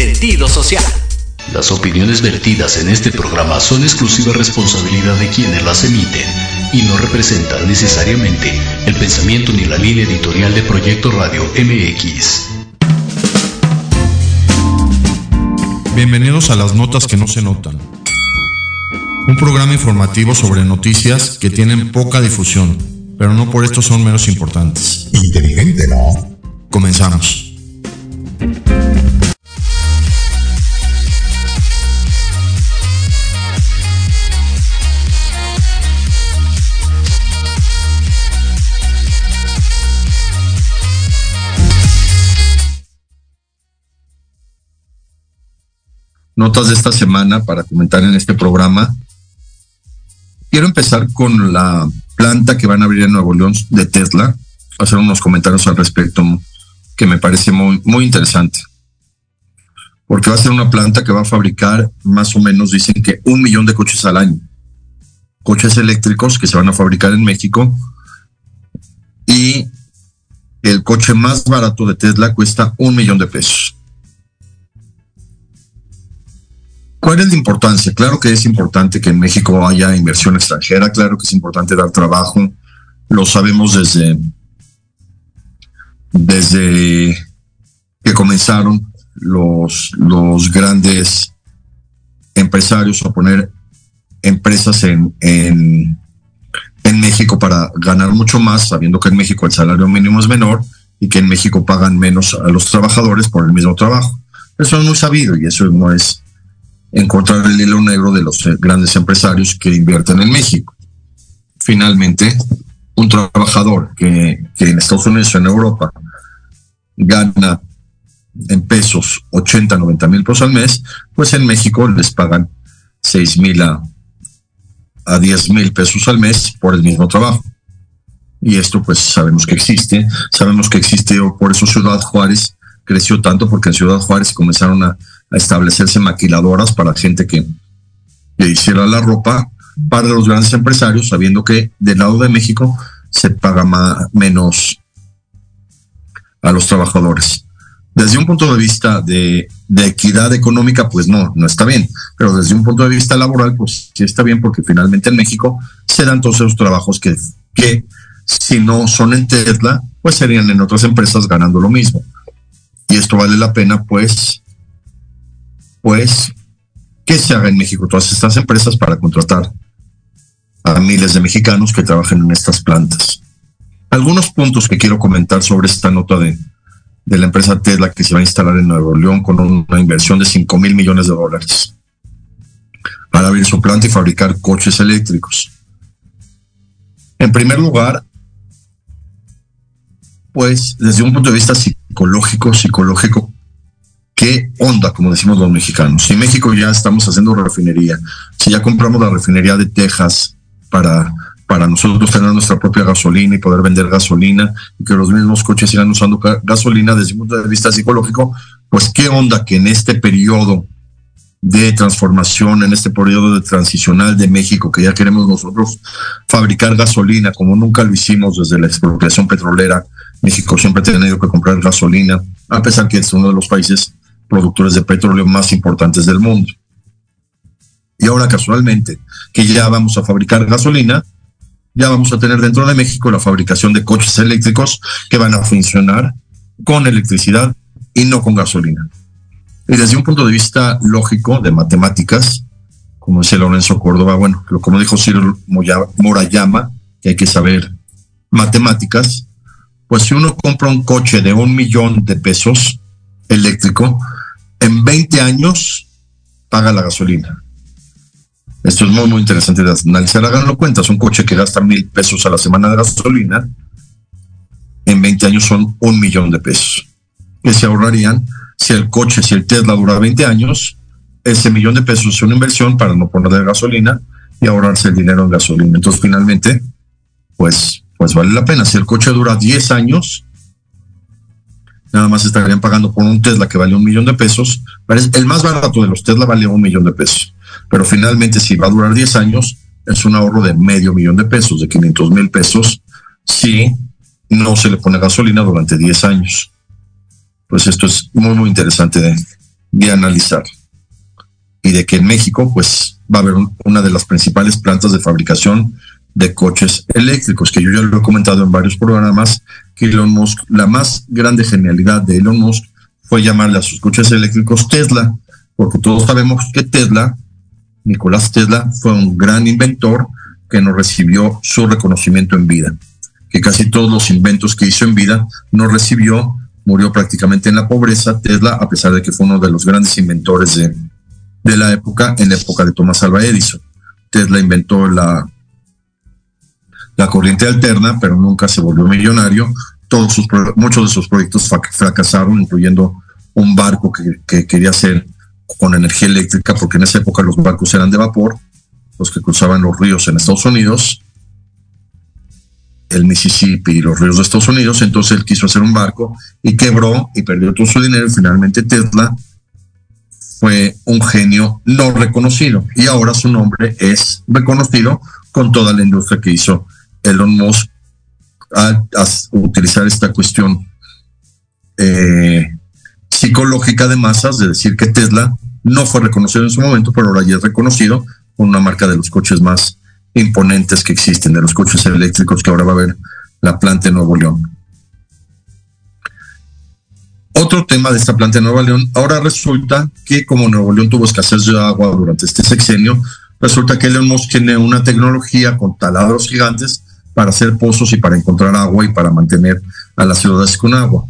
sentido social. Las opiniones vertidas en este programa son exclusiva responsabilidad de quienes las emiten y no representan necesariamente el pensamiento ni la línea editorial de Proyecto Radio MX. Bienvenidos a las notas que no se notan. Un programa informativo sobre noticias que tienen poca difusión, pero no por esto son menos importantes. Inteligente, ¿no? Comenzamos. Notas de esta semana para comentar en este programa. Quiero empezar con la planta que van a abrir en Nuevo León de Tesla, hacer unos comentarios al respecto que me parece muy, interesante. Porque va a ser una planta que va a fabricar más o menos, dicen que un millón de coches al año. Coches eléctricos que se van a fabricar en México. Y el coche más barato de Tesla cuesta un millón de pesos. ¿Cuál es la importancia? Claro que es importante que en México haya inversión extranjera, claro que es importante dar trabajo, lo sabemos desde, desde que comenzaron los, los grandes empresarios a poner empresas en, en, en México para ganar mucho más, sabiendo que en México el salario mínimo es menor y que en México pagan menos a los trabajadores por el mismo trabajo. Eso es muy sabido y eso no es encontrar el hilo negro de los grandes empresarios que invierten en México. Finalmente, un trabajador que, en Estados Unidos o en Europa gana en pesos 80, 90 mil pesos al mes, pues en México les pagan 6 mil a, a 10 mil pesos al mes por el mismo trabajo. Y esto pues sabemos que existe, sabemos que existe por eso Ciudad Juárez creció tanto porque en Ciudad Juárez comenzaron a a establecerse maquiladoras para gente que, hiciera la ropa para los grandes empresarios, sabiendo que del lado de México se paga más, menos a los trabajadores. Desde un punto de vista de, equidad económica, pues no, no está bien. Pero desde un punto de vista laboral, pues sí está bien, porque finalmente en México se dan todos esos trabajos que, que si no son en Tesla, pues serían en otras empresas ganando lo mismo. Y esto vale la pena, pues, pues que se haga en México todas estas empresas para contratar a miles de mexicanos que trabajen en estas plantas. Algunos puntos que quiero comentar sobre esta nota de, de la empresa Tesla que se va a instalar en Nuevo León con una inversión de 5 mil millones de dólares para abrir su planta y fabricar coches eléctricos. En primer lugar, pues desde un punto de vista psicológico, psicológico, qué onda, como decimos los mexicanos. Si en México ya estamos haciendo refinería, si ya compramos la refinería de Texas para, para nosotros tener nuestra propia gasolina y poder vender gasolina y que los mismos coches sigan usando gasolina desde un punto de vista psicológico, pues qué onda que en este periodo de transformación, en este periodo de transicional de México, que ya queremos nosotros fabricar gasolina como nunca lo hicimos desde la expropiación petrolera. México siempre ha tenido que comprar gasolina, a pesar que es uno de los países productores de petróleo más importantes del mundo. Y ahora casualmente, que ya vamos a fabricar gasolina, ya vamos a tener dentro de México la fabricación de coches eléctricos que van a funcionar con electricidad y no con gasolina. Y desde un punto de vista lógico, de matemáticas, como dice Lorenzo Córdoba, bueno, como dijo Ciro Morayama, que hay que saber matemáticas, pues si uno compra un coche de un millón de pesos eléctrico, en 20 años paga la gasolina. Esto es muy, muy interesante de analizar. Háganlo cuenta, un coche que gasta mil pesos a la semana de gasolina, en 20 años son un millón de pesos. Que se ahorrarían si el coche, si el Tesla dura 20 años, ese millón de pesos es una inversión para no ponerle gasolina y ahorrarse el dinero en gasolina. Entonces, finalmente, pues, pues vale la pena. Si el coche dura 10 años, nada más estarían pagando por un Tesla que vale un millón de pesos. El más barato de los Tesla vale un millón de pesos. Pero finalmente, si va a durar 10 años, es un ahorro de medio millón de pesos, de 500 mil pesos, si no se le pone gasolina durante 10 años. pues esto es muy, muy interesante de, de analizar. Y de que en México, pues va a haber una de las principales plantas de fabricación de coches eléctricos, que yo ya lo he comentado en varios programas, que Elon Musk, la más grande genialidad de Elon Musk fue llamarle a sus coches eléctricos Tesla, porque todos sabemos que Tesla, Nicolás Tesla, fue un gran inventor que no recibió su reconocimiento en vida, que casi todos los inventos que hizo en vida no recibió, murió prácticamente en la pobreza Tesla, a pesar de que fue uno de los grandes inventores de, de la época, en la época de Thomas Alva Edison. Tesla inventó la, la corriente alterna, pero nunca se volvió millonario. Todos sus, muchos de sus proyectos fracasaron, incluyendo un barco que, que quería hacer con energía eléctrica, porque en esa época los barcos eran de vapor, los que cruzaban los ríos en Estados Unidos, el Mississippi y los ríos de Estados Unidos, entonces él quiso hacer un barco y quebró y perdió todo su dinero. Y finalmente Tesla fue un genio no reconocido. Y ahora su nombre es reconocido con toda la industria que hizo Elon Musk a, utilizar esta cuestión eh, psicológica de masas de decir que Tesla no fue reconocido en su momento, pero ahora ya es reconocido con una marca de los coches más imponentes que existen, de los coches eléctricos que ahora va a haber la planta en Nuevo León. Otro tema de esta planta de Nuevo León, ahora resulta que como Nuevo León tuvo escasez de agua durante este sexenio, resulta que Elon Musk tiene una tecnología con taladros gigantes para hacer pozos y para encontrar agua y para mantener a las ciudades con agua.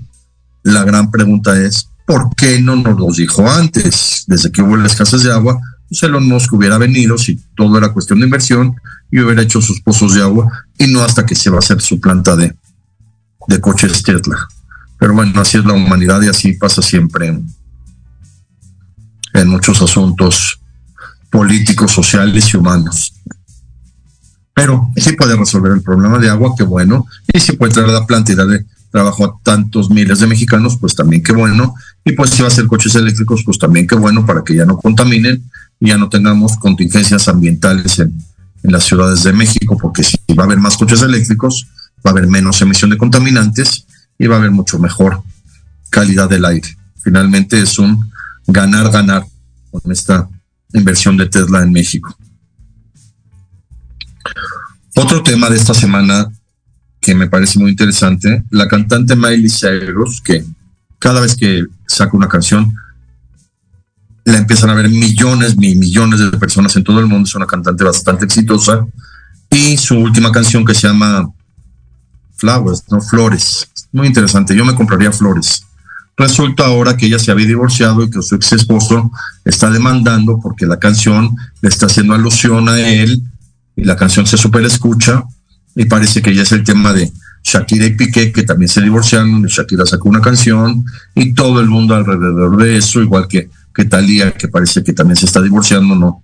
La gran pregunta es, ¿por qué no nos lo dijo antes? Desde que hubo la escasez de agua, pues Elon Musk hubiera venido si todo era cuestión de inversión y hubiera hecho sus pozos de agua y no hasta que se va a hacer su planta de, de coches Tesla. Pero bueno, así es la humanidad y así pasa siempre en, en muchos asuntos políticos, sociales y humanos. Pero sí puede resolver el problema de agua, qué bueno, y si puede traer la planta y darle trabajo a tantos miles de mexicanos, pues también qué bueno, y pues si va a ser coches eléctricos, pues también qué bueno para que ya no contaminen y ya no tengamos contingencias ambientales en, en las ciudades de México, porque si va a haber más coches eléctricos, va a haber menos emisión de contaminantes y va a haber mucho mejor calidad del aire. Finalmente es un ganar-ganar con esta inversión de Tesla en México. Otro tema de esta semana que me parece muy interesante, la cantante Miley Cyrus, que cada vez que saca una canción, la empiezan a ver millones, y millones de personas en todo el mundo, es una cantante bastante exitosa, y su última canción que se llama Flowers, no Flores, muy interesante, yo me compraría flores. Resulta ahora que ella se había divorciado y que su ex esposo está demandando porque la canción le está haciendo alusión a él y la canción se super escucha y parece que ya es el tema de Shakira y Piqué que también se divorciaron, Shakira sacó una canción y todo el mundo alrededor de eso, igual que, que Talía, que parece que también se está divorciando, no,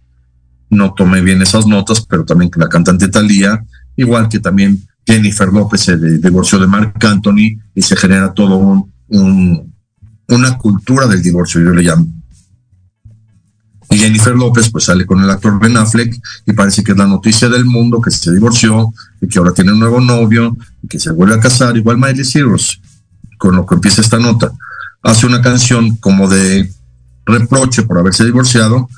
no tomé bien esas notas, pero también que la cantante Talía, igual que también Jennifer López se divorció de Mark Anthony y se genera todo un, una cultura del divorcio, yo le llamo. Y Jennifer López pues sale con el actor Ben Affleck y parece que es la noticia del mundo que se divorció y que ahora tiene un nuevo novio y que se vuelve a casar, igual Miley Cyrus, con lo que empieza esta nota. Hace una canción como de reproche por haberse divorciado,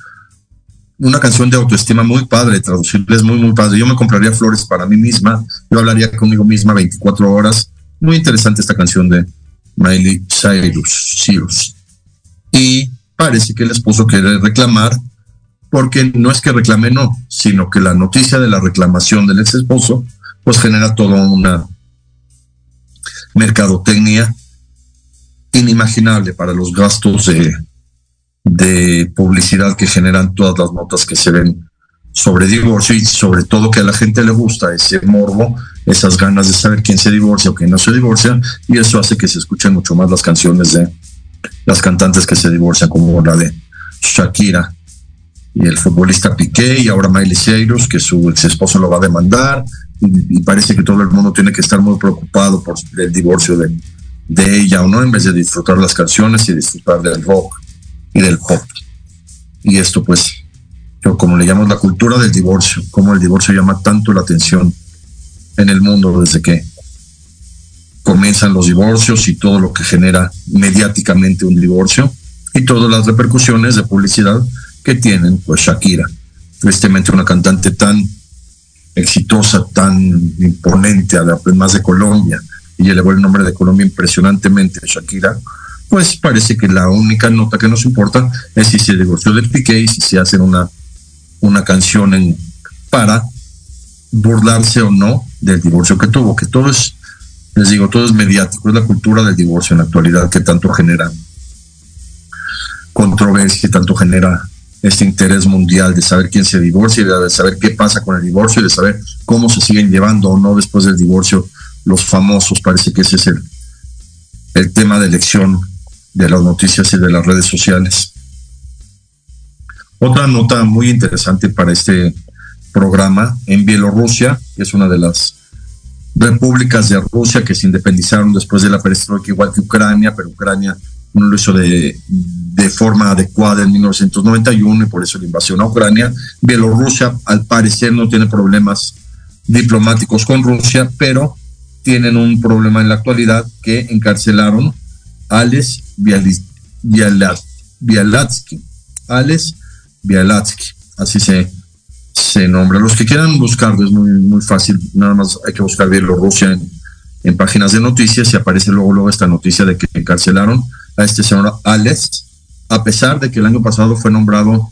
una canción de autoestima muy padre, traducible es muy, muy padre. Yo me compraría flores para mí misma, yo hablaría conmigo misma 24 horas. Muy interesante esta canción de Miley Cyrus. Cyrus. Y parece que el esposo quiere reclamar, porque no es que reclame, no, sino que la noticia de la reclamación del ex esposo, pues genera toda una mercadotecnia inimaginable para los gastos de de publicidad que generan todas las notas que se ven sobre divorcio y sobre todo que a la gente le gusta ese morbo, esas ganas de saber quién se divorcia o quién no se divorcia y eso hace que se escuchen mucho más las canciones de las cantantes que se divorcian como la de Shakira y el futbolista Piqué y ahora Miley Cyrus que su ex esposo lo va a demandar y, parece que todo el mundo tiene que estar muy preocupado por el divorcio de, ella o no en vez de disfrutar las canciones y disfrutar del rock y del pop. Y esto pues, yo como le llamo la cultura del divorcio, como el divorcio llama tanto la atención en el mundo desde que comienzan los divorcios y todo lo que genera mediáticamente un divorcio y todas las repercusiones de publicidad que tienen pues Shakira. Tristemente una cantante tan exitosa, tan imponente, además de Colombia, y elevó el nombre de Colombia impresionantemente, Shakira, pues parece que la única nota que nos importa es si se divorció del Piqué y si se hacen una, una canción para burlarse o no del divorcio que tuvo, que todo es, les digo, todo es mediático, es la cultura del divorcio en la actualidad que tanto genera controversia, tanto genera este interés mundial de saber quién se divorcia, de saber qué pasa con el divorcio, de saber cómo se siguen llevando o no después del divorcio los famosos. Parece que ese es el, el tema de elección de las noticias y de las redes sociales. Otra nota muy interesante para este programa en Bielorrusia, que es una de las repúblicas de Rusia que se independizaron después de la perestroika, igual que Ucrania, pero Ucrania no lo hizo de, de forma adecuada en 1991 y por eso la invasión a Ucrania. Bielorrusia, al parecer, no tiene problemas diplomáticos con Rusia, pero tienen un problema en la actualidad que encarcelaron a Alex Bialatsky. Alex Bialatsky, así se, se nombra. Los que quieran buscarlo es muy, muy fácil, nada más hay que buscar Bielorrusia en, en páginas de noticias y aparece luego, luego esta noticia de que encarcelaron a este señor Alex a pesar de que el año pasado fue nombrado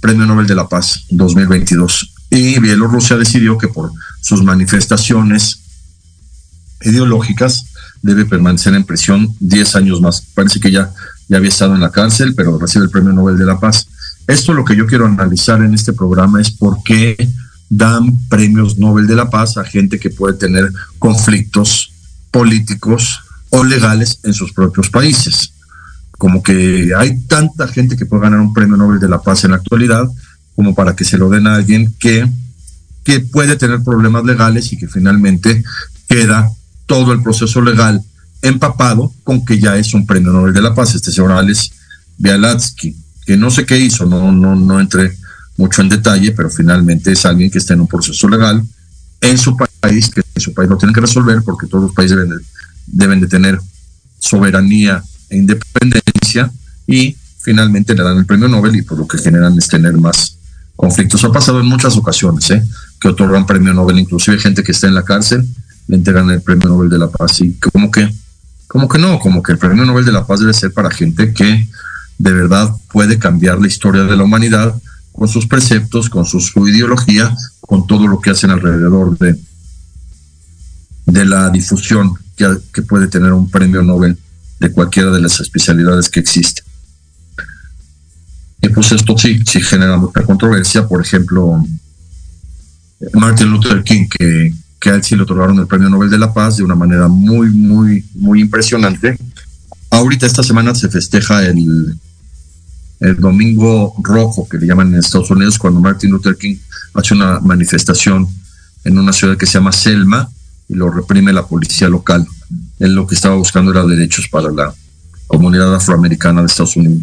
Premio Nobel de la Paz 2022. Y Bielorrusia decidió que por sus manifestaciones ideológicas debe permanecer en prisión 10 años más. Parece que ya, ya había estado en la cárcel, pero recibe el Premio Nobel de la Paz. Esto lo que yo quiero analizar en este programa es por qué dan premios Nobel de la Paz a gente que puede tener conflictos políticos o legales en sus propios países. Como que hay tanta gente que puede ganar un premio Nobel de la Paz en la actualidad, como para que se lo den a alguien que, que puede tener problemas legales y que finalmente queda todo el proceso legal empapado con que ya es un premio Nobel de la Paz, este señor Alex Bialatsky, que no sé qué hizo, no, no, no entré mucho en detalle, pero finalmente es alguien que está en un proceso legal en su país, que en su país lo tienen que resolver porque todos los países deben deben de tener soberanía e independencia y finalmente le dan el premio Nobel y por lo que generan es tener más conflictos. Ha pasado en muchas ocasiones ¿eh? que otorgan premio Nobel, inclusive gente que está en la cárcel le entregan el premio Nobel de la Paz y como que, como que no, como que el premio Nobel de la Paz debe ser para gente que de verdad puede cambiar la historia de la humanidad con sus preceptos, con su, ideología, con todo lo que hacen alrededor de, de la difusión que, que puede tener un premio Nobel de cualquiera de las especialidades que existen. Y pues esto sí, sí genera mucha controversia. Por ejemplo, Martin Luther King, que, que a él sí le otorgaron el Premio Nobel de la Paz de una manera muy, muy, muy impresionante. Ahorita esta semana se festeja el, el Domingo Rojo, que le llaman en Estados Unidos, cuando Martin Luther King hace una manifestación en una ciudad que se llama Selma y lo reprime la policía local él lo que estaba buscando era derechos para la comunidad afroamericana de Estados Unidos.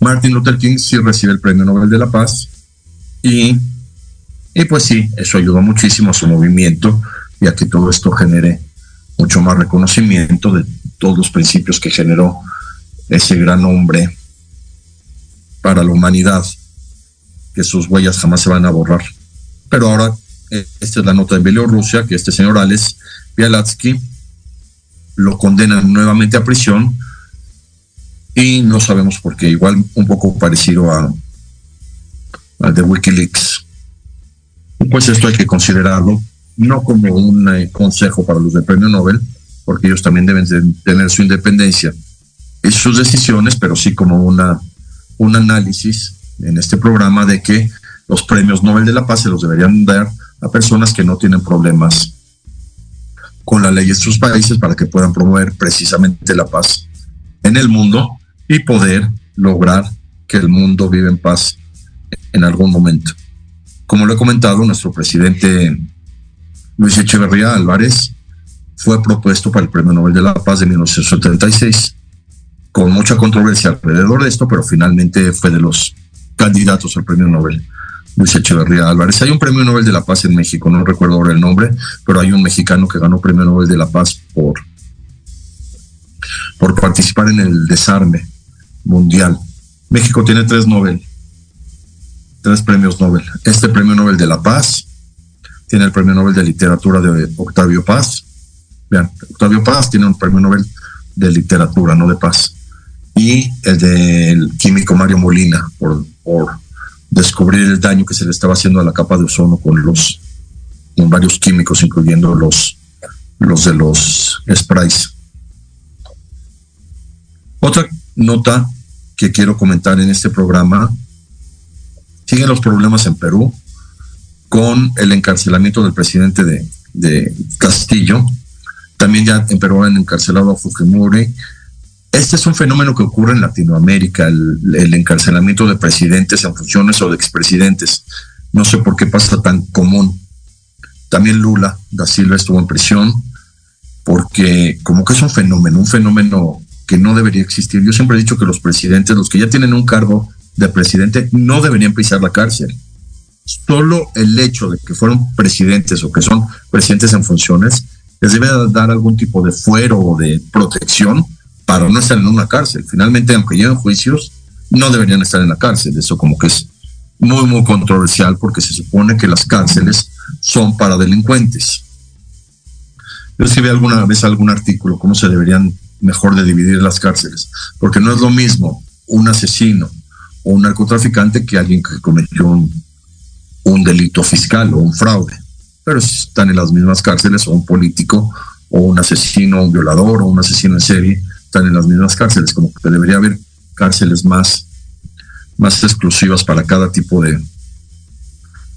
Martin Luther King sí recibe el Premio Nobel de la Paz y, y pues sí, eso ayudó muchísimo a su movimiento y a que todo esto genere mucho más reconocimiento de todos los principios que generó ese gran hombre para la humanidad, que sus huellas jamás se van a borrar. Pero ahora, eh, esta es la nota de Bielorrusia, que este señor Alex Bialatsky, lo condenan nuevamente a prisión y no sabemos por qué, igual un poco parecido a, al de Wikileaks. Pues esto hay que considerarlo no como un eh, consejo para los de premio Nobel, porque ellos también deben tener su independencia sus decisiones, pero sí como una, un análisis en este programa de que los premios Nobel de la Paz se los deberían dar a personas que no tienen problemas con la ley de sus países para que puedan promover precisamente la paz en el mundo y poder lograr que el mundo viva en paz en algún momento. Como lo he comentado, nuestro presidente Luis Echeverría Álvarez fue propuesto para el Premio Nobel de la Paz de 1976, con mucha controversia alrededor de esto, pero finalmente fue de los candidatos al Premio Nobel. Luis Echeverría Álvarez. Hay un premio Nobel de la Paz en México, no recuerdo ahora el nombre, pero hay un mexicano que ganó premio Nobel de la Paz por, por participar en el desarme mundial. México tiene tres Nobel, tres premios Nobel. Este premio Nobel de la Paz, tiene el premio Nobel de Literatura de Octavio Paz. Vean, Octavio Paz tiene un premio Nobel de Literatura, no de Paz. Y el del químico Mario Molina por, por descubrir el daño que se le estaba haciendo a la capa de ozono con los con varios químicos, incluyendo los, los de los sprays. Otra nota que quiero comentar en este programa, siguen los problemas en Perú con el encarcelamiento del presidente de, de Castillo. También ya en Perú han encarcelado a Fujimori este es un fenómeno que ocurre en Latinoamérica, el, encarcelamiento de presidentes en funciones o de expresidentes. No sé por qué pasa tan común. También Lula da Silva estuvo en prisión porque como que es un fenómeno, un fenómeno que no debería existir. Yo siempre he dicho que los presidentes, los que ya tienen un cargo de presidente, no deberían pisar la cárcel. Solo el hecho de que fueron presidentes o que son presidentes en funciones les debe dar algún tipo de fuero o de protección para no estar en una cárcel. Finalmente, aunque lleven juicios, no deberían estar en la cárcel. Eso como que es muy, muy controversial porque se supone que las cárceles son para delincuentes. Yo escribí alguna vez algún artículo, cómo se deberían mejor de dividir las cárceles, porque no es lo mismo un asesino o un narcotraficante que alguien que cometió un, un delito fiscal o un fraude, pero están en las mismas cárceles o un político o un asesino, un violador o un asesino en serie, están en las mismas cárceles, como que debería haber cárceles más, más exclusivas para cada tipo de,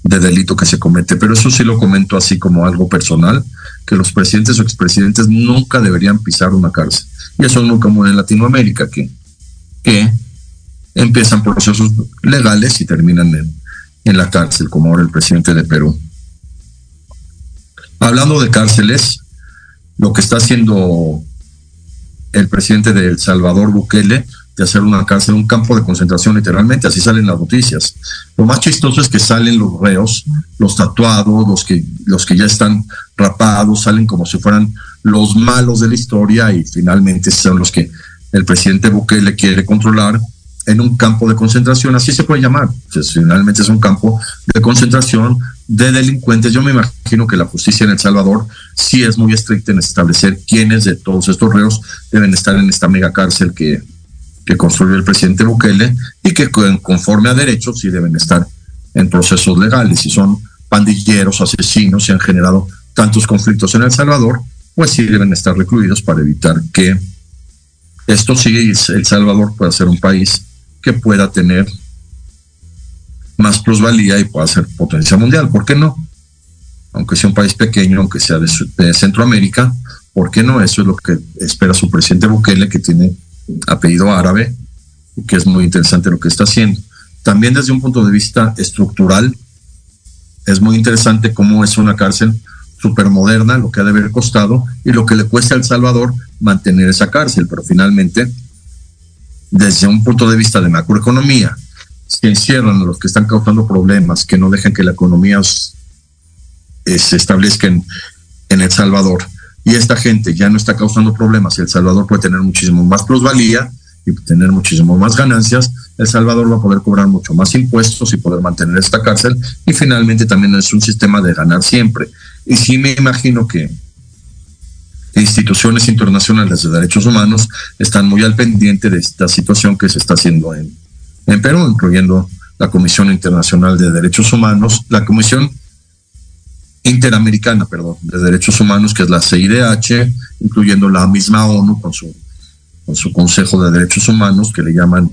de delito que se comete. Pero eso sí lo comento así como algo personal, que los presidentes o expresidentes nunca deberían pisar una cárcel. Y eso es muy común en Latinoamérica, que, que empiezan procesos legales y terminan en, en la cárcel, como ahora el presidente de Perú. Hablando de cárceles, lo que está haciendo el presidente de El Salvador, Bukele, de hacer una cárcel, un campo de concentración, literalmente, así salen las noticias. Lo más chistoso es que salen los reos, los tatuados, los que, los que ya están rapados, salen como si fueran los malos de la historia y finalmente son los que el presidente Bukele quiere controlar en un campo de concentración, así se puede llamar. finalmente es un campo de concentración de delincuentes. Yo me imagino que la justicia en El Salvador sí es muy estricta en establecer quiénes de todos estos reos deben estar en esta mega cárcel que, que construyó el presidente Bukele y que conforme a derechos sí deben estar en procesos legales. Y son pandilleros, asesinos, y han generado tantos conflictos en El Salvador, pues sí deben estar recluidos para evitar que esto y El Salvador pueda ser un país que pueda tener más plusvalía y pueda ser potencia mundial. ¿Por qué no? Aunque sea un país pequeño, aunque sea de, Centroamérica, ¿por qué no? Eso es lo que espera su presidente Bukele, que tiene apellido árabe, que es muy interesante lo que está haciendo. También desde un punto de vista estructural, es muy interesante cómo es una cárcel súper moderna, lo que ha de haber costado y lo que le cuesta a El Salvador mantener esa cárcel, pero finalmente desde un punto de vista de macroeconomía, se encierran a los que están causando problemas, que no dejan que la economía eh, se establezca en, El Salvador, y esta gente ya no está causando problemas, El Salvador puede tener muchísimo más plusvalía y tener muchísimo más ganancias, El Salvador va a poder cobrar mucho más impuestos y poder mantener esta cárcel, y finalmente también es un sistema de ganar siempre. Y sí me imagino que instituciones internacionales de derechos humanos están muy al pendiente de esta situación que se está haciendo en, en Perú, incluyendo la Comisión Internacional de Derechos Humanos, la Comisión Interamericana, perdón, de Derechos Humanos, que es la CIDH, incluyendo la misma ONU con su, con su Consejo de Derechos Humanos, que le llaman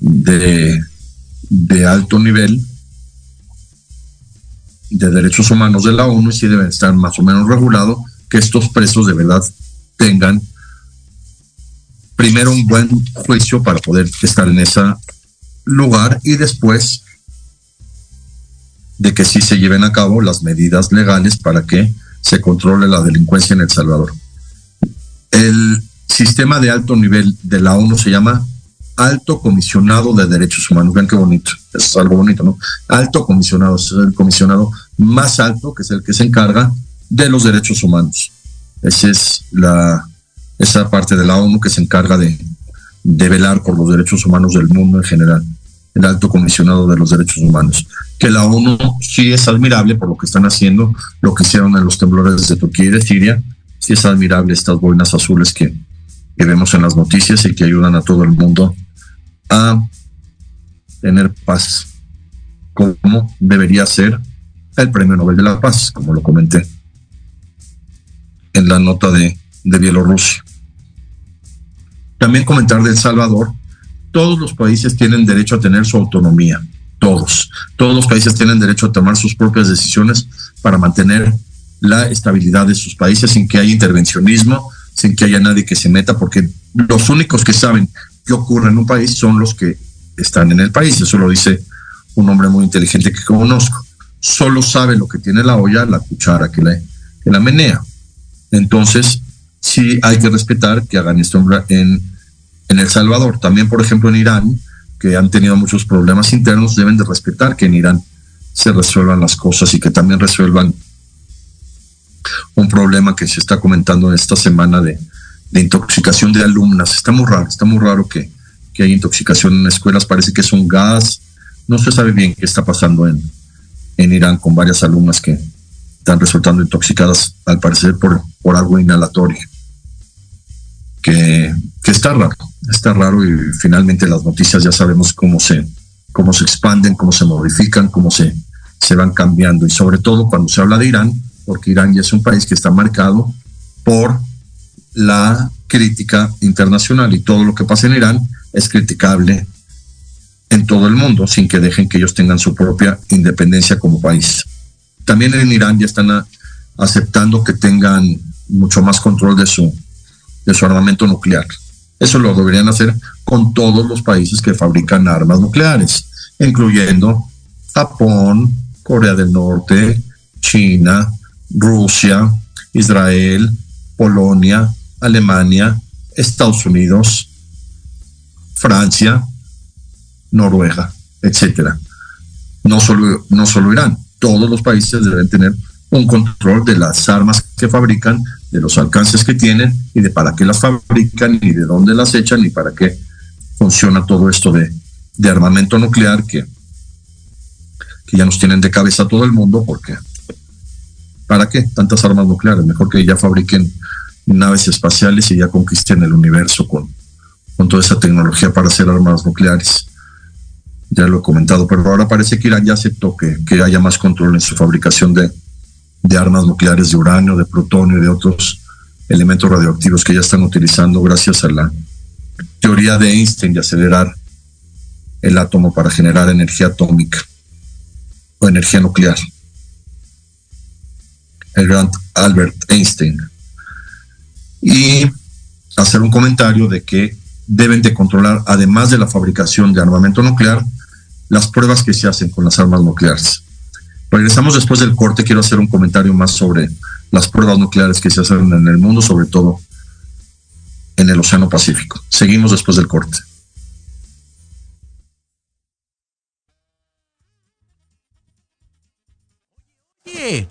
de, de alto nivel de derechos humanos de la ONU y sí deben estar más o menos regulados que estos presos de verdad tengan primero un buen juicio para poder estar en ese lugar y después de que sí se lleven a cabo las medidas legales para que se controle la delincuencia en El Salvador. El sistema de alto nivel de la ONU se llama alto comisionado de derechos humanos. Vean qué bonito, es algo bonito, ¿no? Alto comisionado, es el comisionado más alto, que es el que se encarga de los derechos humanos. Esa es la, esa parte de la ONU que se encarga de, velar por los derechos humanos del mundo en general, el alto comisionado de los derechos humanos. Que la ONU sí es admirable por lo que están haciendo, lo que hicieron en los temblores de Turquía y de Siria, sí es admirable estas boinas azules que, vemos en las noticias y que ayudan a todo el mundo a tener paz, como debería ser el Premio Nobel de la Paz, como lo comenté en la nota de Bielorrusia. También comentar de El Salvador, todos los países tienen derecho a tener su autonomía, todos. Todos los países tienen derecho a tomar sus propias decisiones para mantener la estabilidad de sus países sin que haya intervencionismo, sin que haya nadie que se meta, porque los únicos que saben qué ocurre en un país son los que están en el país. Eso lo dice un hombre muy inteligente que conozco. Solo sabe lo que tiene la olla, la cuchara que la, que la menea. Entonces, sí hay que respetar que hagan esto en, en El Salvador. También, por ejemplo, en Irán, que han tenido muchos problemas internos, deben de respetar que en Irán se resuelvan las cosas y que también resuelvan un problema que se está comentando esta semana de, intoxicación de alumnas. Está muy raro, está muy raro que, que hay intoxicación en escuelas. Parece que es un gas. No se sabe bien qué está pasando en, en Irán con varias alumnas que están resultando intoxicadas, al parecer, por, por algo inhalatorio. Que, está raro, está raro y finalmente las noticias ya sabemos cómo se, cómo se expanden, cómo se modifican, cómo se, se van cambiando. Y sobre todo cuando se habla de Irán, porque Irán ya es un país que está marcado por la crítica internacional y todo lo que pasa en Irán es criticable en todo el mundo sin que dejen que ellos tengan su propia independencia como país. También en Irán ya están aceptando que tengan mucho más control de su, de su armamento nuclear. Eso lo deberían hacer con todos los países que fabrican armas nucleares, incluyendo Japón, Corea del Norte, China, Rusia, Israel, Polonia, Alemania, Estados Unidos, Francia, Noruega, etcétera. No solo, no solo Irán, todos los países deben tener un control de las armas que fabrican, de los alcances que tienen y de para qué las fabrican y de dónde las echan y para qué funciona todo esto de, de armamento nuclear que, que ya nos tienen de cabeza todo el mundo porque ¿Para qué tantas armas nucleares? Mejor que ya fabriquen naves espaciales y ya conquisten el universo con, con toda esa tecnología para hacer armas nucleares. Ya lo he comentado, pero ahora parece que Irán ya aceptó que, que haya más control en su fabricación de, de armas nucleares de uranio, de plutonio y de otros elementos radioactivos que ya están utilizando gracias a la teoría de Einstein de acelerar el átomo para generar energía atómica o energía nuclear el gran Albert Einstein. Y hacer un comentario de que deben de controlar, además de la fabricación de armamento nuclear, las pruebas que se hacen con las armas nucleares. Regresamos después del corte, quiero hacer un comentario más sobre las pruebas nucleares que se hacen en el mundo, sobre todo en el Océano Pacífico. Seguimos después del corte.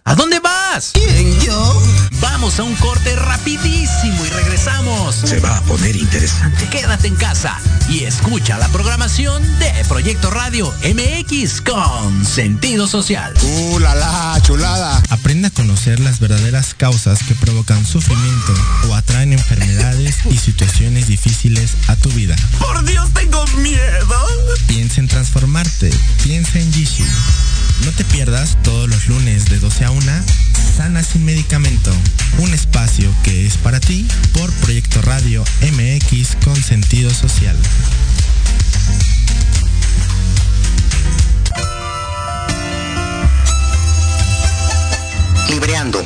¿A dónde vas? ¿Quién, yo? Vamos a un corte rapidísimo y regresamos. Se va a poner interesante. Quédate en casa y escucha la programación de Proyecto Radio MX con sentido social. ¡Uh, la, la chulada! Aprende a conocer las verdaderas causas que provocan sufrimiento o atraen enfermedades y situaciones difíciles a tu vida. ¡Por Dios, tengo miedo! Piensa en transformarte. Piensa en Jishu. No te pierdas todos los lunes de 12 a 1 Sana sin medicamento. Un espacio que es para ti por Proyecto Radio MX con sentido social. Libreando,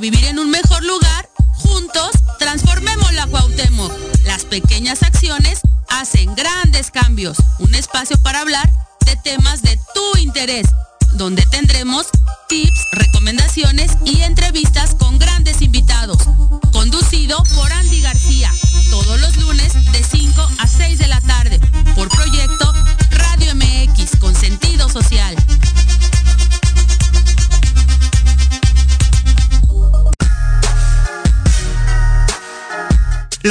Vivir en un mejor lugar, juntos transformemos la Cuauhtémoc. Las pequeñas acciones hacen grandes cambios. Un espacio para hablar de temas de tu interés, donde tendremos tips, recomendaciones y entrevistas con grandes invitados. Conducido por Andy García,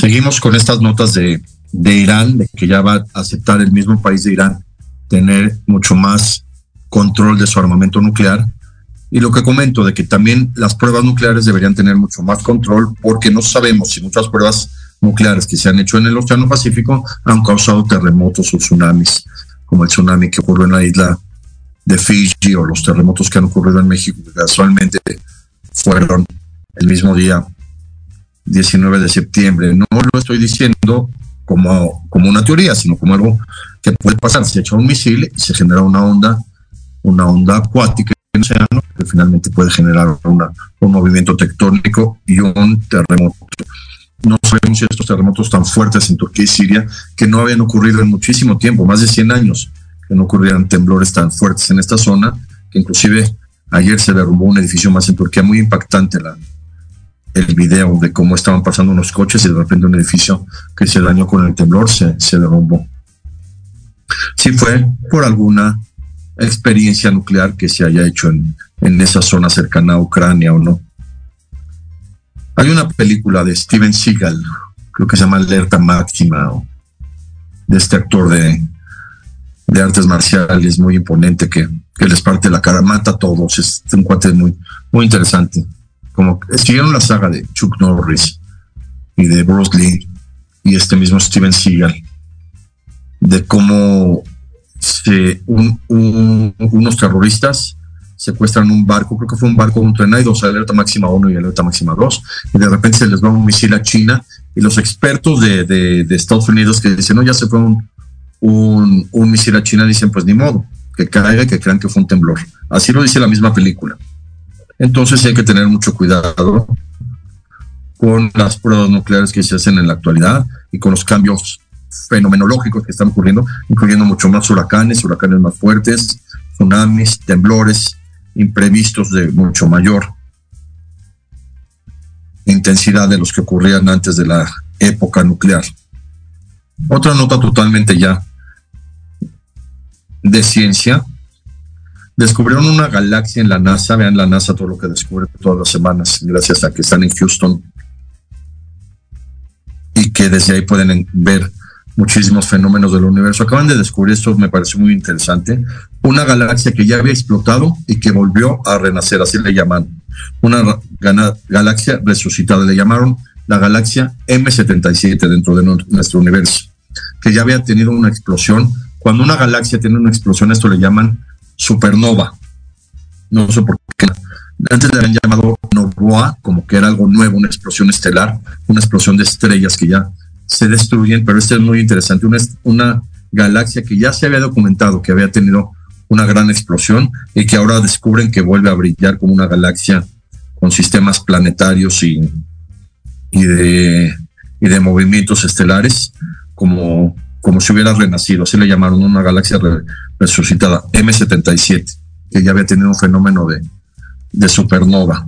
Seguimos con estas notas de, de Irán, de que ya va a aceptar el mismo país de Irán tener mucho más control de su armamento nuclear. Y lo que comento de que también las pruebas nucleares deberían tener mucho más control porque no sabemos si muchas pruebas nucleares que se han hecho en el Océano Pacífico han causado terremotos o tsunamis, como el tsunami que ocurrió en la isla de Fiji o los terremotos que han ocurrido en México, que casualmente fueron el mismo día 19 de septiembre. No lo estoy diciendo como, como una teoría, sino como algo que puede pasar. Se echa un misil y se genera una onda, una onda acuática en el océano que finalmente puede generar una, un movimiento tectónico y un terremoto. No sabemos si estos terremotos tan fuertes en Turquía y Siria, que no habían ocurrido en muchísimo tiempo, más de 100 años, que no ocurrieran temblores tan fuertes en esta zona, que inclusive ayer se derrumbó un edificio más en Turquía, muy impactante la, el video de cómo estaban pasando unos coches y de repente un edificio que se dañó con el temblor se, se derrumbó. Si fue por alguna experiencia nuclear que se haya hecho en, en esa zona cercana a Ucrania o no. Hay una película de Steven Seagal, creo que se llama Alerta Máxima, de este actor de, de artes marciales muy imponente que, que les parte la cara, mata a todos, es un cuate muy, muy interesante como siguieron la saga de Chuck Norris y de Bruce Lee y este mismo Steven Seagal, de cómo se, unos terroristas secuestran un barco, creo que fue un barco, un tren, hay dos, alerta máxima 1 y alerta máxima 2, y de repente se les va un misil a China, y los expertos de, de, Estados Unidos que dicen, no, ya se fue un, un, un misil a China, dicen, pues ni modo, que caiga y que crean que fue un temblor. Así lo dice la misma película. Entonces hay que tener mucho cuidado con las pruebas nucleares que se hacen en la actualidad y con los cambios fenomenológicos que están ocurriendo, incluyendo mucho más huracanes, huracanes más fuertes, tsunamis, temblores imprevistos de mucho mayor intensidad de los que ocurrían antes de la época nuclear. Otra nota totalmente ya de ciencia descubrieron una galaxia en la NASA, vean la NASA todo lo que descubre todas las semanas, gracias a que están en Houston y que desde ahí pueden ver muchísimos fenómenos del universo. Acaban de descubrir esto, me pareció muy interesante, una galaxia que ya había explotado y que volvió a renacer, así le llaman, una galaxia resucitada, le llamaron la galaxia M77 dentro de nuestro universo, que ya había tenido una explosión. Cuando una galaxia tiene una explosión, esto le llaman supernova. No sé por qué. Antes le habían llamado Novoa, como que era algo nuevo, una explosión estelar, una explosión de estrellas que ya se destruyen, pero este es muy interesante, una, una galaxia que ya se había documentado que había tenido una gran explosión y que ahora descubren que vuelve a brillar como una galaxia con sistemas planetarios y, y, de, y de movimientos estelares, como como si hubiera renacido, así le llamaron una galaxia resucitada, M77, que ya había tenido un fenómeno de, de supernova,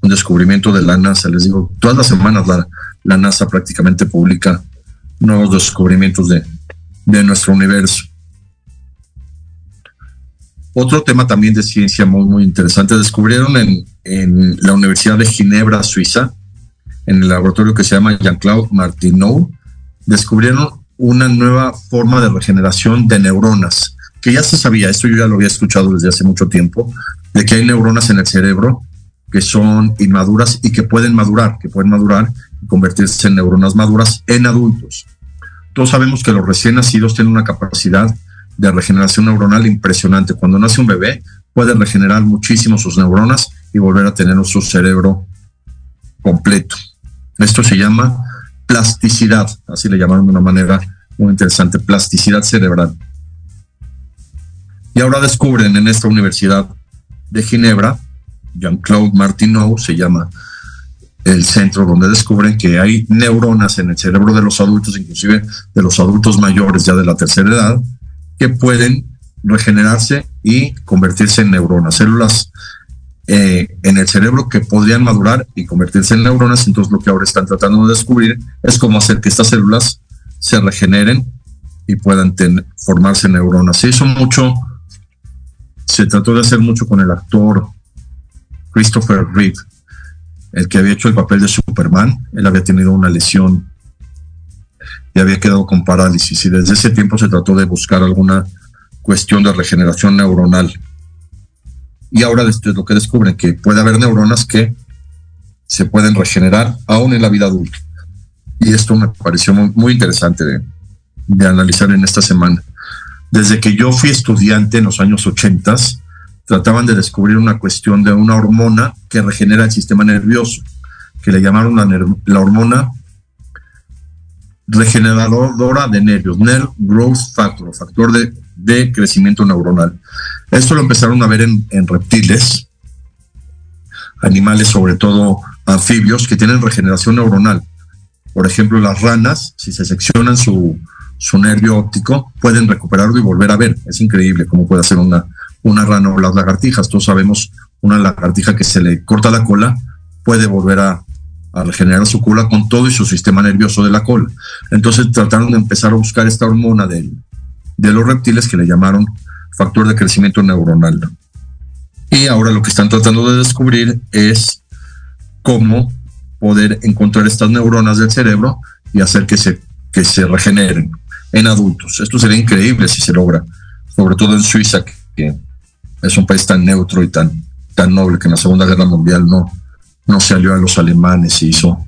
un descubrimiento de la NASA. Les digo, todas las semanas la, la NASA prácticamente publica nuevos descubrimientos de, de nuestro universo. Otro tema también de ciencia muy, muy interesante, descubrieron en, en la Universidad de Ginebra, Suiza, en el laboratorio que se llama Jean-Claude Martineau, descubrieron una nueva forma de regeneración de neuronas, que ya se sabía, esto yo ya lo había escuchado desde hace mucho tiempo, de que hay neuronas en el cerebro que son inmaduras y que pueden madurar, que pueden madurar y convertirse en neuronas maduras en adultos. Todos sabemos que los recién nacidos tienen una capacidad de regeneración neuronal impresionante. Cuando nace un bebé, puede regenerar muchísimo sus neuronas y volver a tener su cerebro completo. Esto se llama plasticidad, así le llamaron de una manera muy interesante, plasticidad cerebral. Y ahora descubren en esta universidad de Ginebra, Jean-Claude Martineau se llama el centro donde descubren que hay neuronas en el cerebro de los adultos, inclusive de los adultos mayores ya de la tercera edad, que pueden regenerarse y convertirse en neuronas, células eh, en el cerebro que podrían madurar y convertirse en neuronas. Entonces lo que ahora están tratando de descubrir es cómo hacer que estas células se regeneren y puedan formarse neuronas. Se hizo mucho, se trató de hacer mucho con el actor Christopher Reeve, el que había hecho el papel de Superman. Él había tenido una lesión y había quedado con parálisis y desde ese tiempo se trató de buscar alguna cuestión de regeneración neuronal. Y ahora esto es lo que descubren, que puede haber neuronas que se pueden regenerar aún en la vida adulta. Y esto me pareció muy, interesante de, de, analizar en esta semana. Desde que yo fui estudiante en los años 80, trataban de descubrir una cuestión de una hormona que regenera el sistema nervioso, que le llamaron la, la hormona regeneradora de nervios, Nerve Growth Factor, factor de, de, crecimiento neuronal. Esto lo empezaron a ver en, reptiles, animales sobre todo anfibios, que tienen regeneración neuronal. Por ejemplo, las ranas, si se seccionan su, su nervio óptico, pueden recuperarlo y volver a ver. Es increíble cómo puede hacer una, una rana o las lagartijas. Todos sabemos, una lagartija que se le corta la cola puede volver a, a regenerar su cola con todo y su sistema nervioso de la cola. Entonces trataron de empezar a buscar esta hormona de, de los reptiles que le llamaron factor de crecimiento neuronal. Y ahora lo que están tratando de descubrir es cómo poder encontrar estas neuronas del cerebro y hacer que se, que se regeneren en adultos. Esto sería increíble si se logra, sobre todo en Suiza, que es un país tan neutro y tan, tan noble que en la Segunda Guerra Mundial no, no se alió a los alemanes y hizo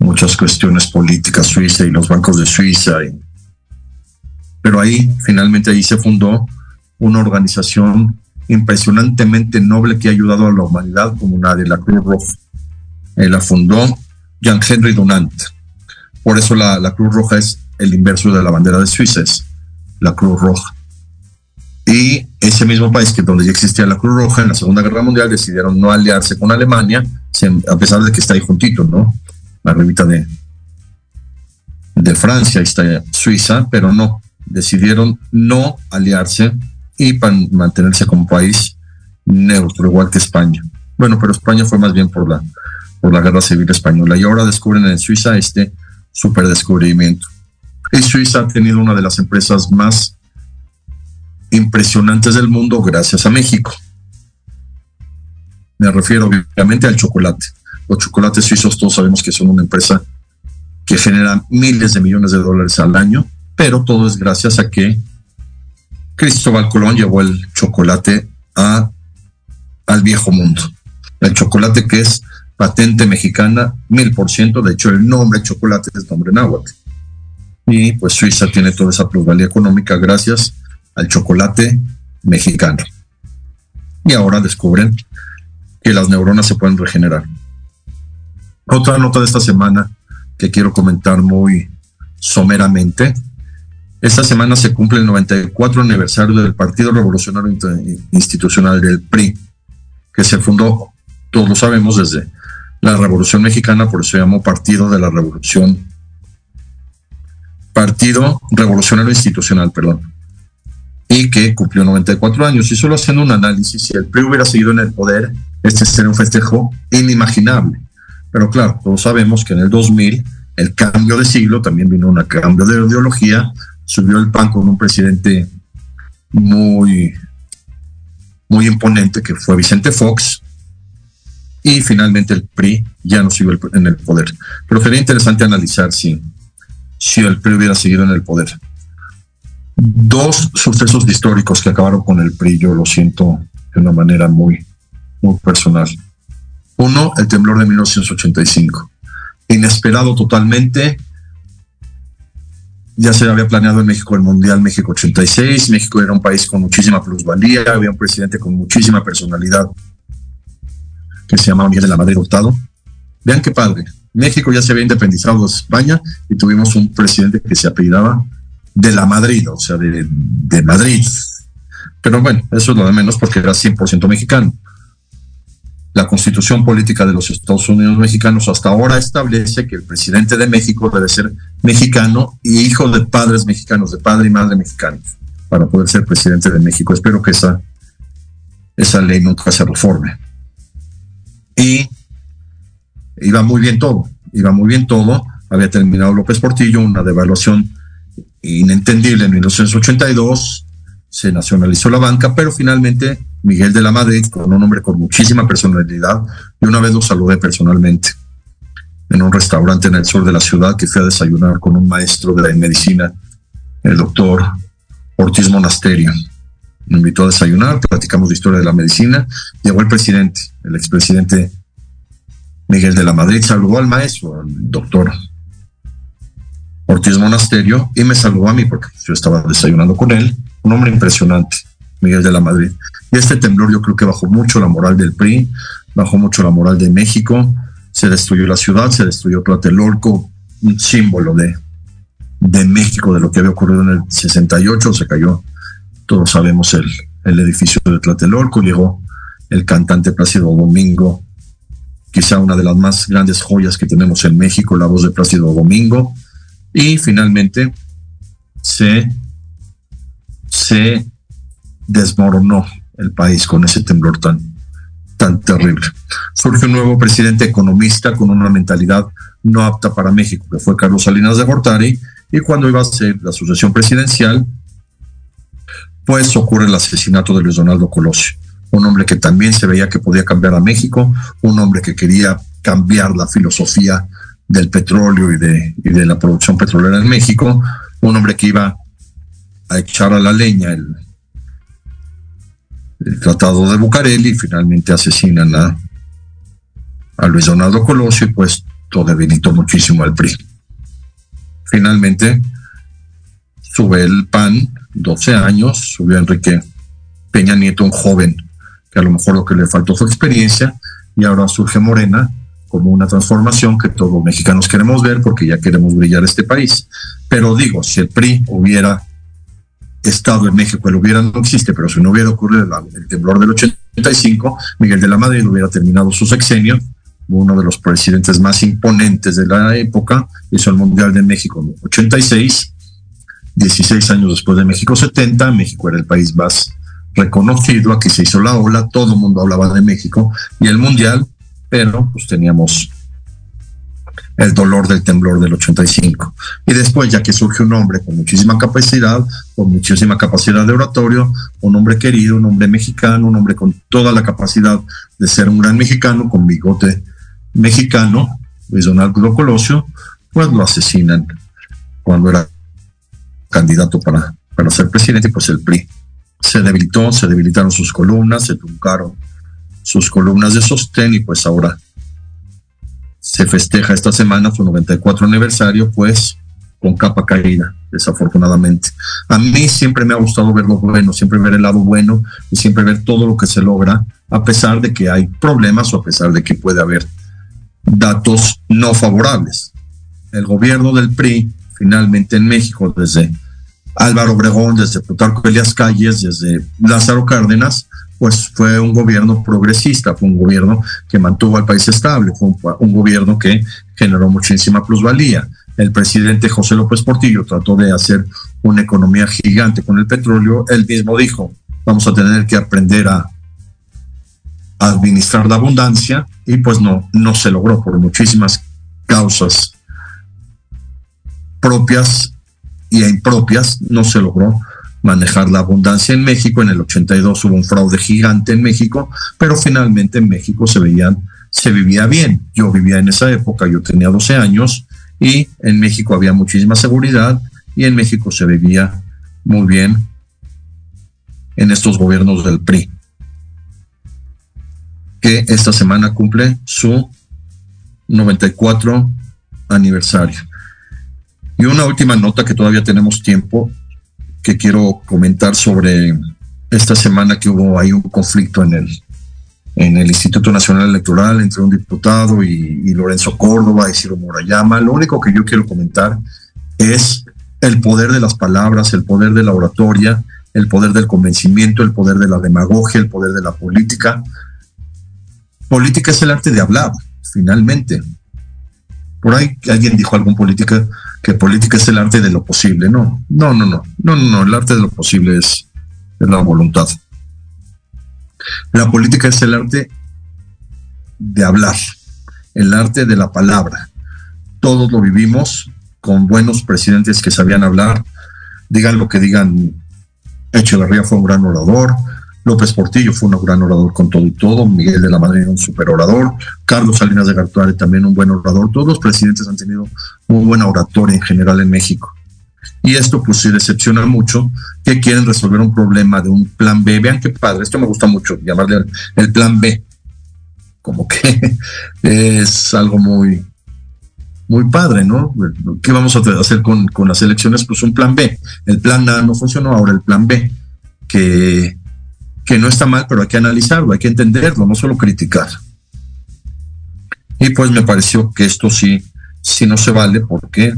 muchas cuestiones políticas Suiza y los bancos de Suiza. Pero ahí, finalmente, ahí se fundó una organización impresionantemente noble que ha ayudado a la humanidad como nadie, la Cruz Roja. Eh, la fundó Jean-Henry Dunant. Por eso la, la Cruz Roja es el inverso de la bandera de Suiza, es la Cruz Roja. Y ese mismo país que donde ya existía la Cruz Roja en la Segunda Guerra Mundial decidieron no aliarse con Alemania, a pesar de que está ahí juntito, ¿no? La revista de, de Francia, está Suiza, pero no, decidieron no aliarse y mantenerse como país neutro, igual que España. Bueno, pero España fue más bien por la, por la guerra civil española y ahora descubren en Suiza este super descubrimiento. Y Suiza ha tenido una de las empresas más impresionantes del mundo gracias a México. Me refiero obviamente al chocolate. Los chocolates suizos todos sabemos que son una empresa que genera miles de millones de dólares al año, pero todo es gracias a que Cristóbal Colón llevó el chocolate al viejo mundo. El chocolate que es patente mexicana, mil por ciento, de hecho el nombre chocolate es nombre náhuatl. Y pues Suiza tiene toda esa plusvalía económica gracias al chocolate mexicano. Y ahora descubren que las neuronas se pueden regenerar. Otra nota de esta semana que quiero comentar muy someramente. Esta semana se cumple el 94 aniversario del Partido Revolucionario Institucional del PRI, que se fundó, todos lo sabemos, desde la Revolución Mexicana, por eso se llamó Partido de la Revolución. Partido Revolucionario Institucional, perdón y que cumplió 94 años. Y solo haciendo un análisis, si el PRI hubiera seguido en el poder, este sería un festejo inimaginable. Pero claro, todos sabemos que en el 2000, el cambio de siglo, también vino un cambio de ideología, subió el PAN con un presidente muy muy imponente que fue Vicente Fox, y finalmente el PRI ya no siguió en el poder. Pero sería interesante analizar si, si el PRI hubiera seguido en el poder. Dos sucesos históricos que acabaron con el PRI, yo lo siento de una manera muy, muy personal. Uno, el temblor de 1985. Inesperado totalmente. Ya se había planeado en México el Mundial México 86. México era un país con muchísima plusvalía, había un presidente con muchísima personalidad que se llamaba Miguel de la Madrid Hurtado. Vean qué padre. México ya se había independizado de España y tuvimos un presidente que se apellidaba de la Madrid, o sea, de, de Madrid. Pero bueno, eso es lo de menos porque era 100% mexicano. La constitución política de los Estados Unidos mexicanos hasta ahora establece que el presidente de México debe ser mexicano y hijo de padres mexicanos, de padre y madre mexicanos, para poder ser presidente de México. Espero que esa, esa ley nunca se reforme y iba muy bien todo, iba muy bien todo. Había terminado López Portillo, una devaluación inentendible en 1982, se nacionalizó la banca, pero finalmente Miguel de la Madrid, con un hombre con muchísima personalidad, y una vez lo saludé personalmente en un restaurante en el sur de la ciudad que fui a desayunar con un maestro de la medicina, el doctor Ortiz Monasterio. Me invitó a desayunar, platicamos de historia de la medicina, llegó el presidente, el expresidente Miguel de la Madrid, saludó al maestro, al doctor Ortiz Monasterio, y me saludó a mí porque yo estaba desayunando con él, un hombre impresionante, Miguel de la Madrid. Y este temblor yo creo que bajó mucho la moral del PRI, bajó mucho la moral de México, se destruyó la ciudad, se destruyó Tlatelolco, un símbolo de, de México, de lo que había ocurrido en el 68, se cayó todos sabemos el, el edificio de Tlatelolco, llegó el cantante Plácido Domingo, quizá una de las más grandes joyas que tenemos en México, la voz de Plácido Domingo, y finalmente se, se desmoronó el país con ese temblor tan, tan terrible. Surge un nuevo presidente economista con una mentalidad no apta para México, que fue Carlos Salinas de Gortari, y cuando iba a ser la sucesión presidencial, pues ocurre el asesinato de Luis Donaldo Colosio, un hombre que también se veía que podía cambiar a México, un hombre que quería cambiar la filosofía del petróleo y de, de la producción petrolera en México, un hombre que iba a echar a la leña el, tratado de Bucareli finalmente asesinan a, a Luis Donaldo Colosio y pues todo debilitó muchísimo al PRI. Finalmente sube el PAN 12 años, subió Enrique Peña Nieto, un joven, que a lo mejor lo que le faltó fue experiencia, y ahora surge Morena como una transformación que todos los mexicanos queremos ver porque ya queremos brillar este país. Pero digo, si el PRI hubiera estado en México, el hubiera no existe, pero si no hubiera ocurrido el, temblor del 85, Miguel de la Madrid hubiera terminado su sexenio, uno de los presidentes más imponentes de la época, hizo el Mundial de México en 86, 16 años después de México 70, México era el país más reconocido, aquí se hizo la ola, todo el mundo hablaba de México y el mundial, pero pues teníamos el dolor del temblor del 85. Y después, ya que surge un hombre con muchísima capacidad, con muchísima capacidad de oratorio, un hombre querido, un hombre mexicano, un hombre con toda la capacidad de ser un gran mexicano, con bigote mexicano, Luis Donaldo Colosio, pues lo asesinan cuando era candidato para, para ser presidente, pues el PRI se debilitó, se debilitaron sus columnas, se truncaron sus columnas de sostén y pues ahora se festeja esta semana su 94 aniversario, pues con capa caída, desafortunadamente. A mí siempre me ha gustado ver lo bueno, siempre ver el lado bueno y siempre ver todo lo que se logra, a pesar de que hay problemas o a pesar de que puede haber datos no favorables. El gobierno del PRI, finalmente en México, desde Álvaro Obregón, desde Plutarco Elias Calles, desde Lázaro Cárdenas, pues fue un gobierno progresista, fue un gobierno que mantuvo al país estable, fue un, gobierno que generó muchísima plusvalía. El presidente José López Portillo trató de hacer una economía gigante con el petróleo. Él mismo dijo, vamos a tener que aprender a administrar la abundancia y pues no, no se logró por muchísimas causas propias y impropias, no se logró manejar la abundancia en México. En el 82 hubo un fraude gigante en México, pero finalmente en México se veían, se vivía bien. Yo vivía en esa época, yo tenía 12 años y en México había muchísima seguridad y en México se vivía muy bien en estos gobiernos del PRI, que esta semana cumple su 94 aniversario. Y una última nota que todavía tenemos tiempo, que quiero comentar sobre esta semana que hubo ahí un conflicto en el, en el Instituto Nacional Electoral entre un diputado y, Lorenzo Córdoba y Ciro Morayama. Lo único que yo quiero comentar es el poder de las palabras, el poder de la oratoria, el poder del convencimiento, el poder de la demagogia, el poder de la política. Política es el arte de hablar, finalmente. Por ahí alguien dijo algún política que política es el arte de lo posible. No, no, no, no, no, no, el arte de lo posible es, la voluntad. La política es el arte de hablar, el arte de la palabra. Todos lo vivimos con buenos presidentes que sabían hablar, digan lo que digan. Echeverría fue un gran orador, López Portillo fue un gran orador con todo y todo, Miguel de la Madrid un super orador, Carlos Salinas de Gartuare también un buen orador. Todos los presidentes han tenido muy buena oratoria en general en México. Y esto pues sí decepciona mucho que quieren resolver un problema de un plan B. Vean qué padre, esto me gusta mucho, llamarle el, plan B. Como que es algo muy, muy padre, ¿no? ¿Qué vamos a hacer con, con las elecciones? Pues un plan B. El plan A no funcionó, ahora el plan B, que que no está mal, pero hay que analizarlo, hay que entenderlo, no solo criticar. Y pues me pareció que esto sí, sí no se vale porque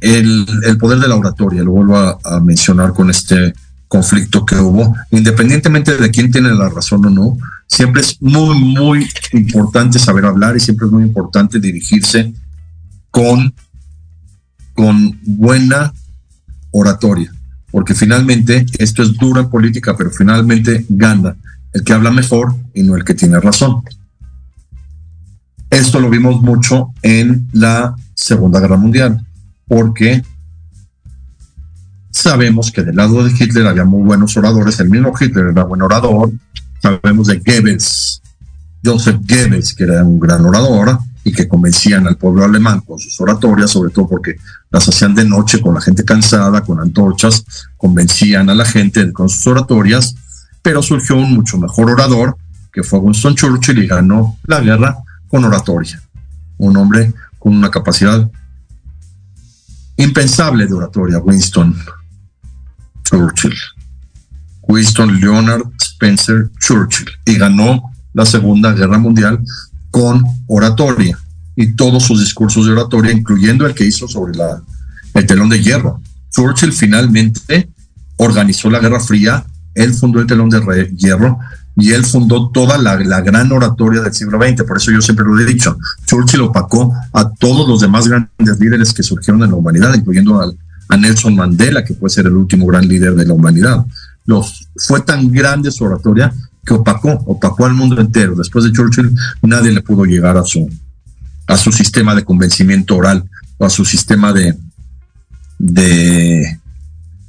el, poder de la oratoria, lo vuelvo a, mencionar con este conflicto que hubo, independientemente de quién tiene la razón o no, siempre es muy, muy importante saber hablar y siempre es muy importante dirigirse con, con buena oratoria porque finalmente esto es duro en política, pero finalmente gana el que habla mejor y no el que tiene razón. Esto lo vimos mucho en la Segunda Guerra Mundial, porque sabemos que del lado de Hitler había muy buenos oradores, el mismo Hitler era buen orador, sabemos de Goebbels, Joseph Goebbels, que era un gran orador, y que convencían al pueblo alemán con sus oratorias, sobre todo porque las hacían de noche con la gente cansada, con antorchas, convencían a la gente con sus oratorias, pero surgió un mucho mejor orador, que fue Winston Churchill, y ganó la guerra con oratoria. Un hombre con una capacidad impensable de oratoria, Winston Churchill. Winston Leonard Spencer Churchill, y ganó la Segunda Guerra Mundial con oratoria y todos sus discursos de oratoria, incluyendo el que hizo sobre el telón de hierro. Churchill finalmente organizó la Guerra Fría, él fundó el telón de hierro y él fundó toda la, gran oratoria del siglo XX. Por eso yo siempre lo he dicho, Churchill opacó a todos los demás grandes líderes que surgieron en la humanidad, incluyendo a Nelson Mandela, que puede ser el último gran líder de la humanidad. Los, fue tan grande su oratoria que opacó, opacó al mundo entero. Después de Churchill, nadie le pudo llegar a su, a su sistema de convencimiento oral o a su sistema de, de,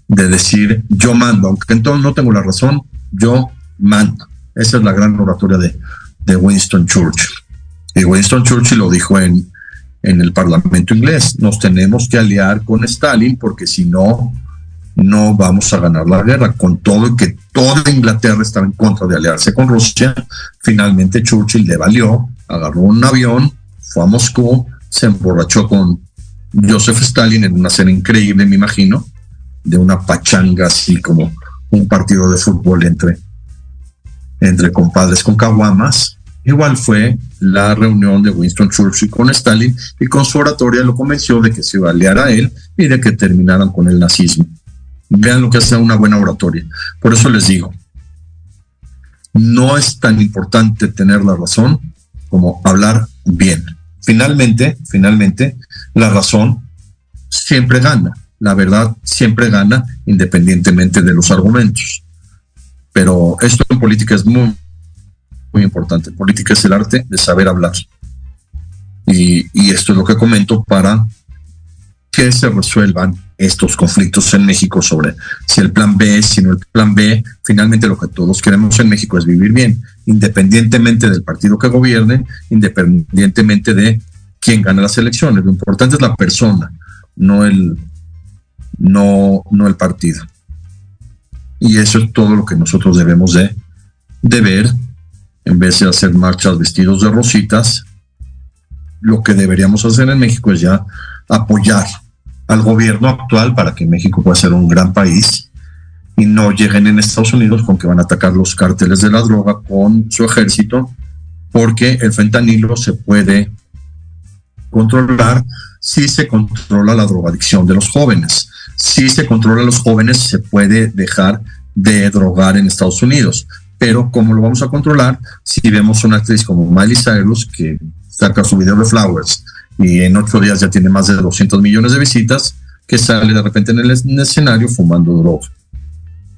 de decir yo mando, aunque entonces no tengo la razón, yo mando. Esa es la gran oratoria de, de Winston Churchill. Y Winston Churchill lo dijo en, en el Parlamento inglés, nos tenemos que aliar con Stalin porque si no, no vamos a ganar la guerra, con todo y que toda Inglaterra estaba en contra de aliarse con Rusia, finalmente Churchill le valió, agarró un avión, fue a Moscú, se emborrachó con Joseph Stalin en una cena increíble, me imagino, de una pachanga así como un partido de fútbol entre, entre compadres con caguamas. Igual fue la reunión de Winston Churchill con Stalin y con su oratoria lo convenció de que se iba a aliar a él y de que terminaran con el nazismo. Vean lo que hace una buena oratoria. Por eso les digo, no es tan importante tener la razón como hablar bien. Finalmente, finalmente, la razón siempre gana. La verdad siempre gana independientemente de los argumentos. Pero esto en política es muy, muy importante. Política es el arte de saber hablar. Y, y esto es lo que comento para que se resuelvan estos conflictos en México sobre si el plan B, si no el plan B, finalmente lo que todos queremos en México es vivir bien, independientemente del partido que gobierne, independientemente de quién gana las elecciones. Lo importante es la persona, no el, no, no el partido. Y eso es todo lo que nosotros debemos de, de ver, en vez de hacer marchas vestidos de rositas, lo que deberíamos hacer en México es ya apoyar al gobierno actual para que México pueda ser un gran país y no lleguen en Estados Unidos con que van a atacar los cárteles de la droga con su ejército, porque el fentanilo se puede controlar si se controla la drogadicción de los jóvenes. Si se controla a los jóvenes, se puede dejar de drogar en Estados Unidos. Pero ¿cómo lo vamos a controlar? Si vemos una actriz como Miley Cyrus que saca su video de Flowers y en ocho días ya tiene más de 200 millones de visitas, que sale de repente en el, escenario fumando droga.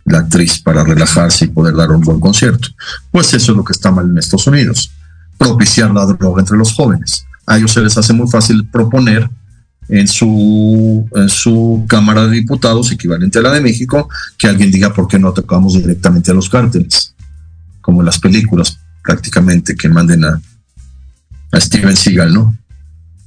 La actriz para relajarse y poder dar un buen concierto. Pues eso es lo que está mal en Estados Unidos. Propiciar la droga entre los jóvenes. A ellos se les hace muy fácil proponer en su, en su Cámara de Diputados, equivalente a la de México, que alguien diga por qué no atacamos directamente a los cárteles, como en las películas prácticamente que manden a, a Steven Seagal, ¿no?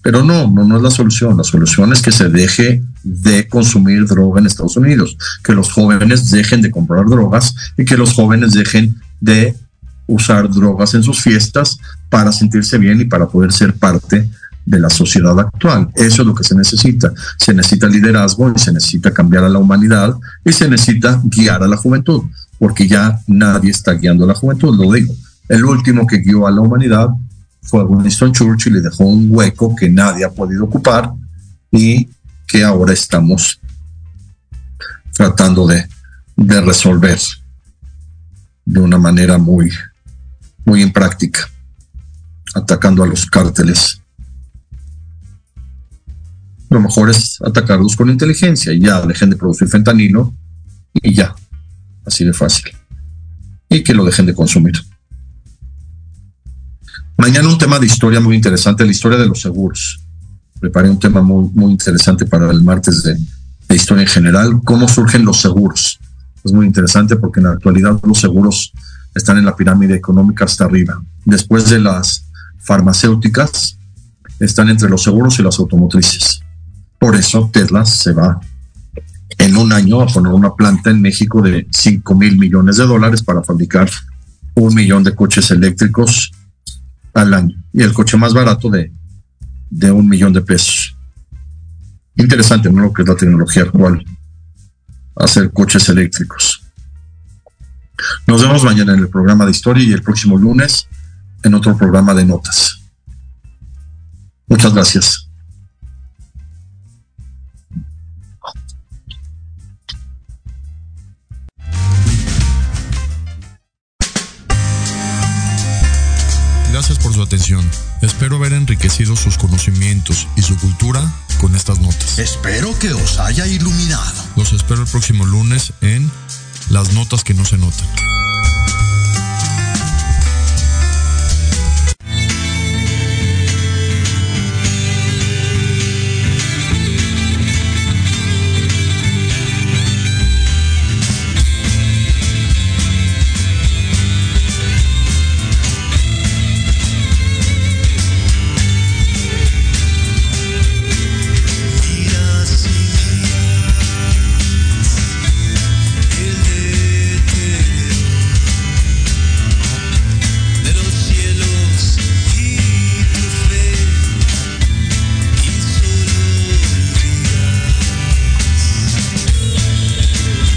Pero no, no, no es la solución. La solución es que se deje de consumir droga en Estados Unidos, que los jóvenes dejen de comprar drogas y que los jóvenes dejen de usar drogas en sus fiestas para sentirse bien y para poder ser parte de la sociedad actual. Eso es lo que se necesita. Se necesita liderazgo y se necesita cambiar a la humanidad y se necesita guiar a la juventud, porque ya nadie está guiando a la juventud, lo digo. El último que guió a la humanidad fue Winston Churchill y dejó un hueco que nadie ha podido ocupar y que ahora estamos tratando de, de resolver de una manera muy, muy impráctica, atacando a los cárteles. Lo mejor es atacarlos con inteligencia y ya dejen de producir fentanilo y ya, así de fácil. Y que lo dejen de consumir. Mañana un tema de historia muy interesante, la historia de los seguros. Preparé un tema muy, muy interesante para el martes de, historia en general, cómo surgen los seguros. Es muy interesante porque en la actualidad los seguros están en la pirámide económica hasta arriba. Después de las farmacéuticas, están entre los seguros y las automotrices. Por eso Tesla se va en un año a poner una planta en México de 5 mil millones de dólares para fabricar un millón de coches eléctricos al año y el coche más barato de, de un millón de pesos. Interesante, ¿no? Lo que es la tecnología actual. Hacer coches eléctricos. Nos vemos mañana en el programa de historia y el próximo lunes en otro programa de notas. Muchas gracias. Atención. Espero haber enriquecido sus conocimientos y su cultura con estas notas. Espero que os haya iluminado. Los espero el próximo lunes en Las Notas que no se notan.